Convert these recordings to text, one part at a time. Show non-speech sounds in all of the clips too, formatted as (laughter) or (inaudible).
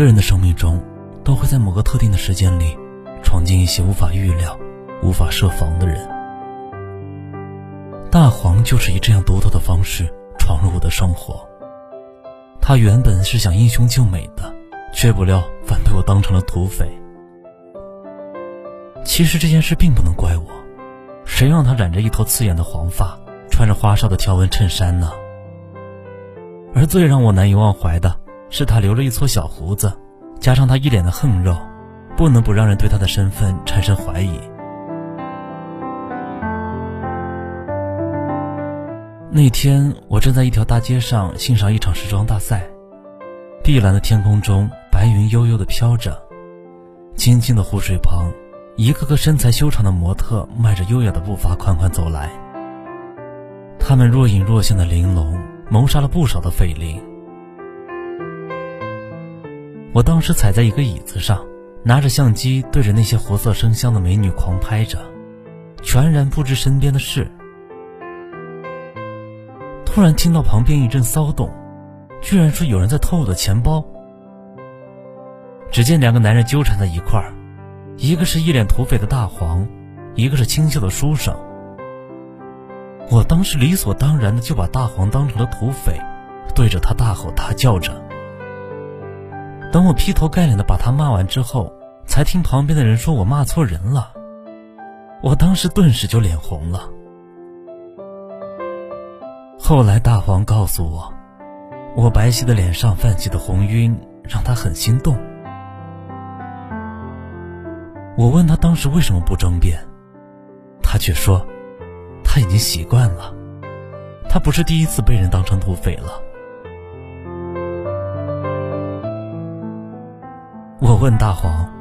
个人的生命中，都会在某个特定的时间里，闯进一些无法预料、无法设防的人。大黄就是以这样独特的方式闯入我的生活。他原本是想英雄救美的，却不料反被我当成了土匪。其实这件事并不能怪我，谁让他染着一头刺眼的黄发，穿着花哨的条纹衬衫呢？而最让我难以忘怀的。是他留了一撮小胡子，加上他一脸的横肉，不能不让人对他的身份产生怀疑。那天，我正在一条大街上欣赏一场时装大赛，碧蓝的天空中，白云悠悠的飘着，清静的湖水旁，一个个身材修长的模特迈着优雅的步伐款款走来，他们若隐若现的玲珑，谋杀了不少的匪灵。我当时踩在一个椅子上，拿着相机对着那些活色生香的美女狂拍着，全然不知身边的事。突然听到旁边一阵骚动，居然说有人在偷我的钱包。只见两个男人纠缠在一块儿，一个是一脸土匪的大黄，一个是清秀的书生。我当时理所当然的就把大黄当成了土匪，对着他大吼大叫着。等我劈头盖脸的把他骂完之后，才听旁边的人说我骂错人了。我当时顿时就脸红了。后来大黄告诉我，我白皙的脸上泛起的红晕让他很心动。我问他当时为什么不争辩，他却说他已经习惯了，他不是第一次被人当成土匪了。我问大黄：“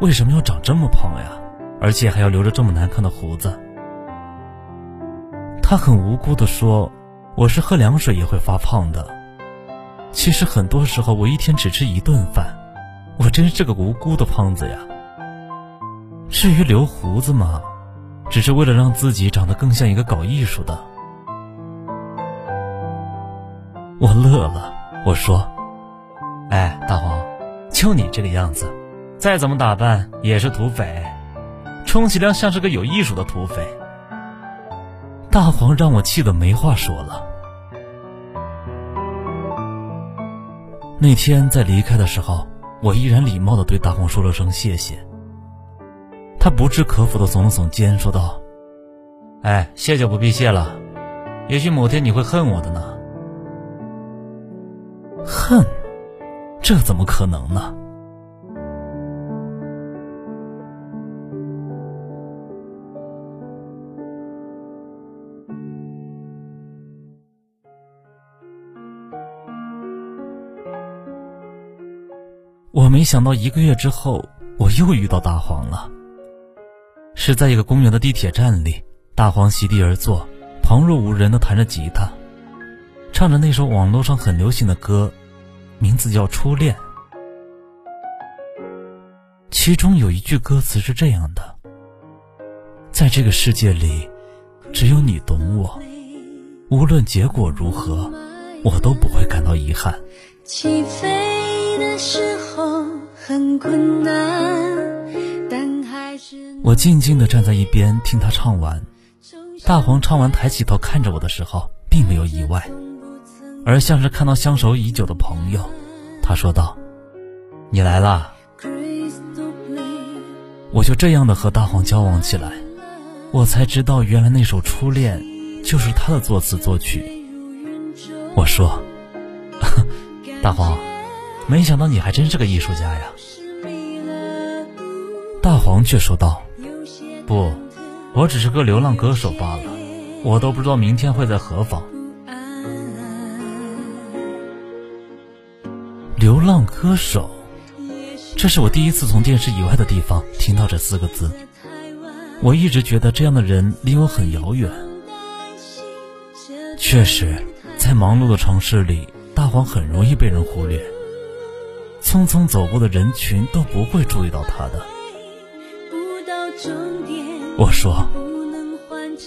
为什么要长这么胖呀？而且还要留着这么难看的胡子？”他很无辜地说：“我是喝凉水也会发胖的。其实很多时候我一天只吃一顿饭，我真是个无辜的胖子呀。至于留胡子嘛，只是为了让自己长得更像一个搞艺术的。”我乐了，我说：“哎，大黄。”就你这个样子，再怎么打扮也是土匪，充其量像是个有艺术的土匪。大黄让我气得没话说了。那天在离开的时候，我依然礼貌的对大黄说了声谢谢。他不置可否的耸了耸肩，说道：“哎，谢就不必谢了，也许某天你会恨我的呢。”恨。这怎么可能呢？我没想到一个月之后，我又遇到大黄了。是在一个公园的地铁站里，大黄席地而坐，旁若无人的弹着吉他，唱着那首网络上很流行的歌。名字叫初恋，其中有一句歌词是这样的：“在这个世界里，只有你懂我，无论结果如何，我都不会感到遗憾。”起飞的时候很困难，但还是我静静的站在一边听他唱完。大黄唱完，抬起头看着我的时候，并没有意外。而像是看到相守已久的朋友，他说道：“你来啦。”我就这样的和大黄交往起来，我才知道原来那首《初恋》就是他的作词作曲。我说：“ (laughs) 大黄，没想到你还真是个艺术家呀。”大黄却说道：“不，我只是个流浪歌手罢了，我都不知道明天会在何方。”流浪歌手，这是我第一次从电视以外的地方听到这四个字。我一直觉得这样的人离我很遥远。确实，在忙碌的城市里，大黄很容易被人忽略。匆匆走过的人群都不会注意到他的。我说：“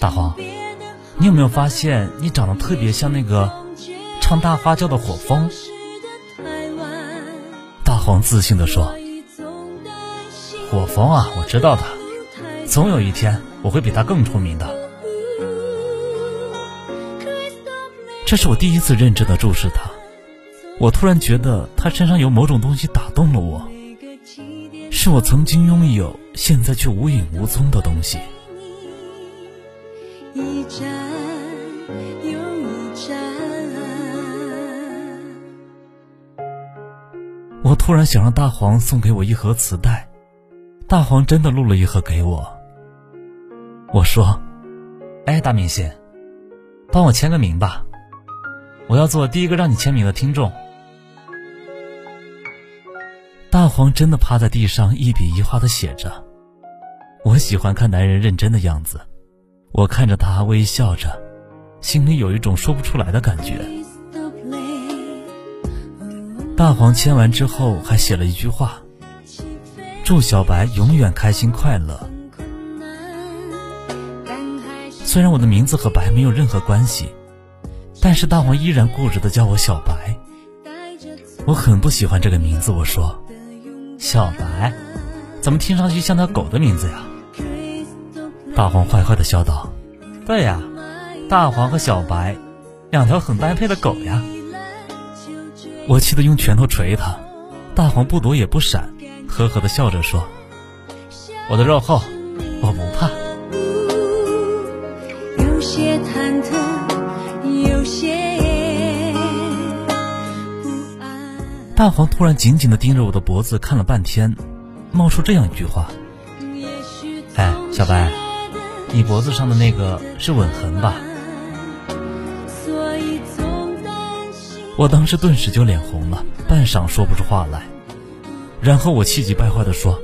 大黄，你有没有发现你长得特别像那个唱《大花轿》的火风？”大黄自信地说：“火风啊，我知道的。总有一天我会比他更出名的。”这是我第一次认真的注视他。我突然觉得他身上有某种东西打动了我，是我曾经拥有，现在却无影无踪的东西。突然想让大黄送给我一盒磁带，大黄真的录了一盒给我。我说：“哎，大明星，帮我签个名吧，我要做第一个让你签名的听众。”大黄真的趴在地上，一笔一画的写着。我喜欢看男人认真的样子，我看着他微笑着，心里有一种说不出来的感觉。大黄签完之后，还写了一句话：“祝小白永远开心快乐。”虽然我的名字和白没有任何关系，但是大黄依然固执的叫我小白。我很不喜欢这个名字，我说。小白，怎么听上去像条狗的名字呀？大黄坏坏的笑道：“对呀，大黄和小白，两条很般配的狗呀。”我气得用拳头捶他，大黄不躲也不闪，呵呵的笑着说：“我的肉厚，我不怕。”有些忐忑，有些。大黄突然紧紧的盯着我的脖子看了半天，冒出这样一句话：“哎，小白，你脖子上的那个是吻痕吧？”我当时顿时就脸红了，半晌说不出话来。然后我气急败坏地说：“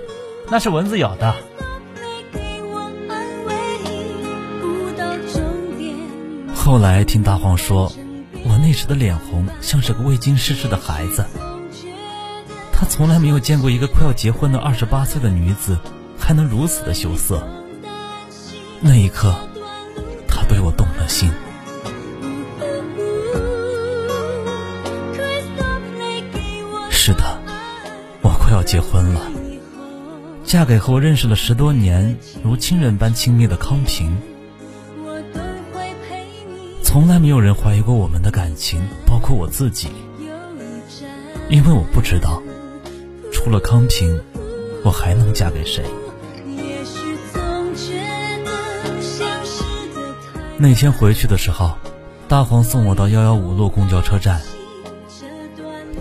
那是蚊子咬的。”后来听大黄说，我那时的脸红像是个未经世事的孩子。他从来没有见过一个快要结婚的二十八岁的女子，还能如此的羞涩。那一刻，他对我动了心。是的，我快要结婚了，嫁给和我认识了十多年、如亲人般亲密的康平。从来没有人怀疑过我们的感情，包括我自己，因为我不知道。除了康平，我还能嫁给谁？那天回去的时候，大黄送我到幺幺五路公交车站。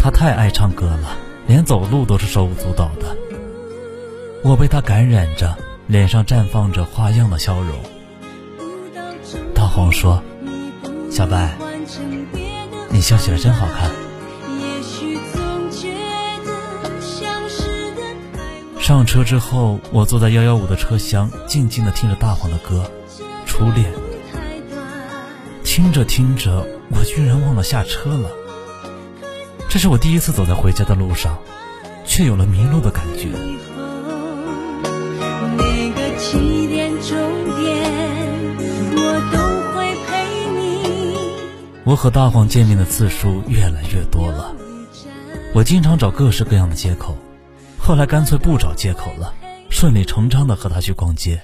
他太爱唱歌了，连走路都是手舞足蹈的。我被他感染着，脸上绽放着花样的笑容。大黄说：“小白，你笑起来真好看。”上车之后，我坐在幺幺五的车厢，静静的听着大黄的歌《初恋》。听着听着，我居然忘了下车了。这是我第一次走在回家的路上，却有了迷路的感觉。我和大黄见面的次数越来越多了，我经常找各式各样的借口。后来干脆不找借口了，顺理成章的和他去逛街。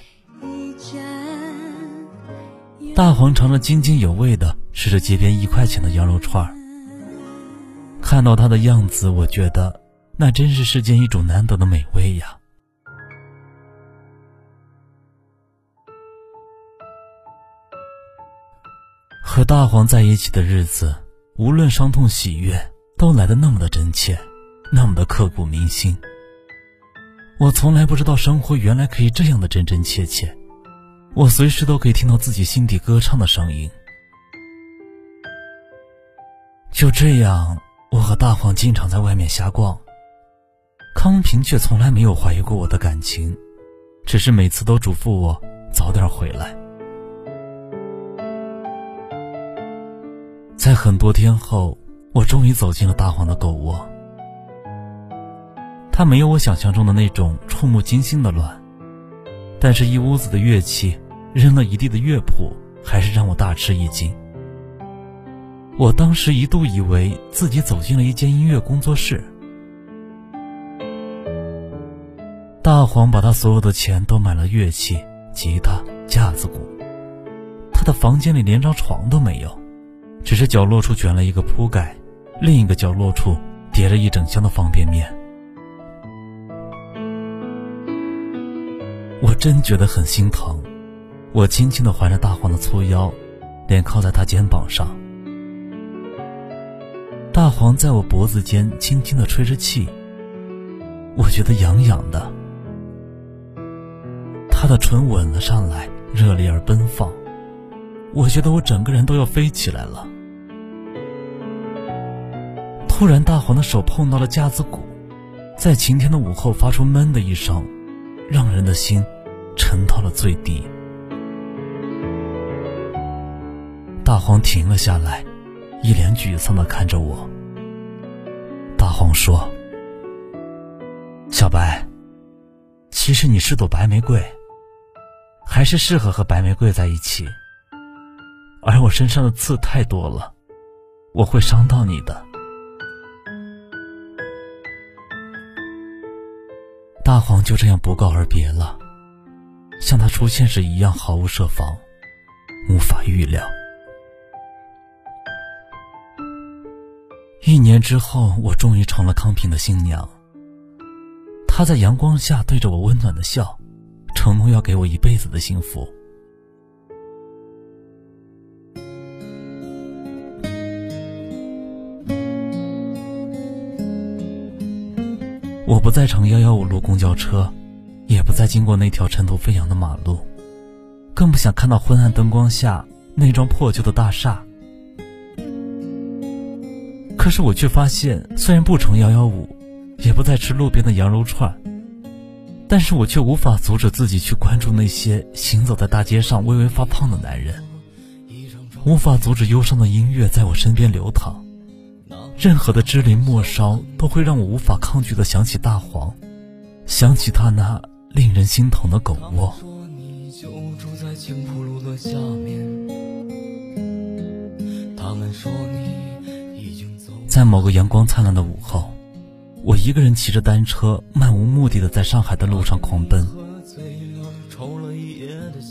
大黄尝着津津有味的吃着街边一块钱的羊肉串儿，看到他的样子，我觉得那真是世间一种难得的美味呀。和大黄在一起的日子，无论伤痛喜悦，都来得那么的真切，那么的刻骨铭心。我从来不知道生活原来可以这样的真真切切，我随时都可以听到自己心底歌唱的声音。就这样，我和大黄经常在外面瞎逛，康平却从来没有怀疑过我的感情，只是每次都嘱咐我早点回来。在很多天后，我终于走进了大黄的狗窝。它没有我想象中的那种触目惊心的乱，但是一屋子的乐器，扔了一地的乐谱，还是让我大吃一惊。我当时一度以为自己走进了一间音乐工作室。大黄把他所有的钱都买了乐器、吉他、架子鼓，他的房间里连张床都没有，只是角落处卷了一个铺盖，另一个角落处叠着一整箱的方便面。我真觉得很心疼，我轻轻地环着大黄的粗腰，脸靠在他肩膀上。大黄在我脖子间轻轻地吹着气，我觉得痒痒的。他的唇吻了上来，热烈而奔放，我觉得我整个人都要飞起来了。突然，大黄的手碰到了架子鼓，在晴天的午后发出闷的一声。让人的心沉到了最低。大黄停了下来，一脸沮丧的看着我。大黄说：“小白，其实你是朵白玫瑰，还是适合和白玫瑰在一起。而我身上的刺太多了，我会伤到你的。”大黄就这样不告而别了，像他出现时一样毫无设防，无法预料。一年之后，我终于成了康平的新娘。他在阳光下对着我温暖的笑，承诺要给我一辈子的幸福。我不再乘幺幺五路公交车，也不再经过那条尘土飞扬的马路，更不想看到昏暗灯光下那幢破旧的大厦。可是我却发现，虽然不乘幺幺五，也不再吃路边的羊肉串，但是我却无法阻止自己去关注那些行走在大街上微微发胖的男人，无法阻止忧伤的音乐在我身边流淌。任何的支离末梢都会让我无法抗拒的想起大黄，想起他那令人心疼的狗窝。他们说你在某个阳光灿烂的午后，我一个人骑着单车，漫无目的的在上海的路上狂奔。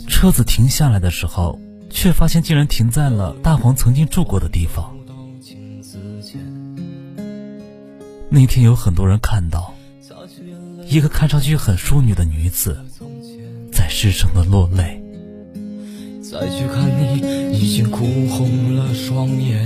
车子停下来的时候，却发现竟然停在了大黄曾经住过的地方。那天有很多人看到一个看上去很淑女的女子在失声的落泪。再去看你，已经哭红了双眼。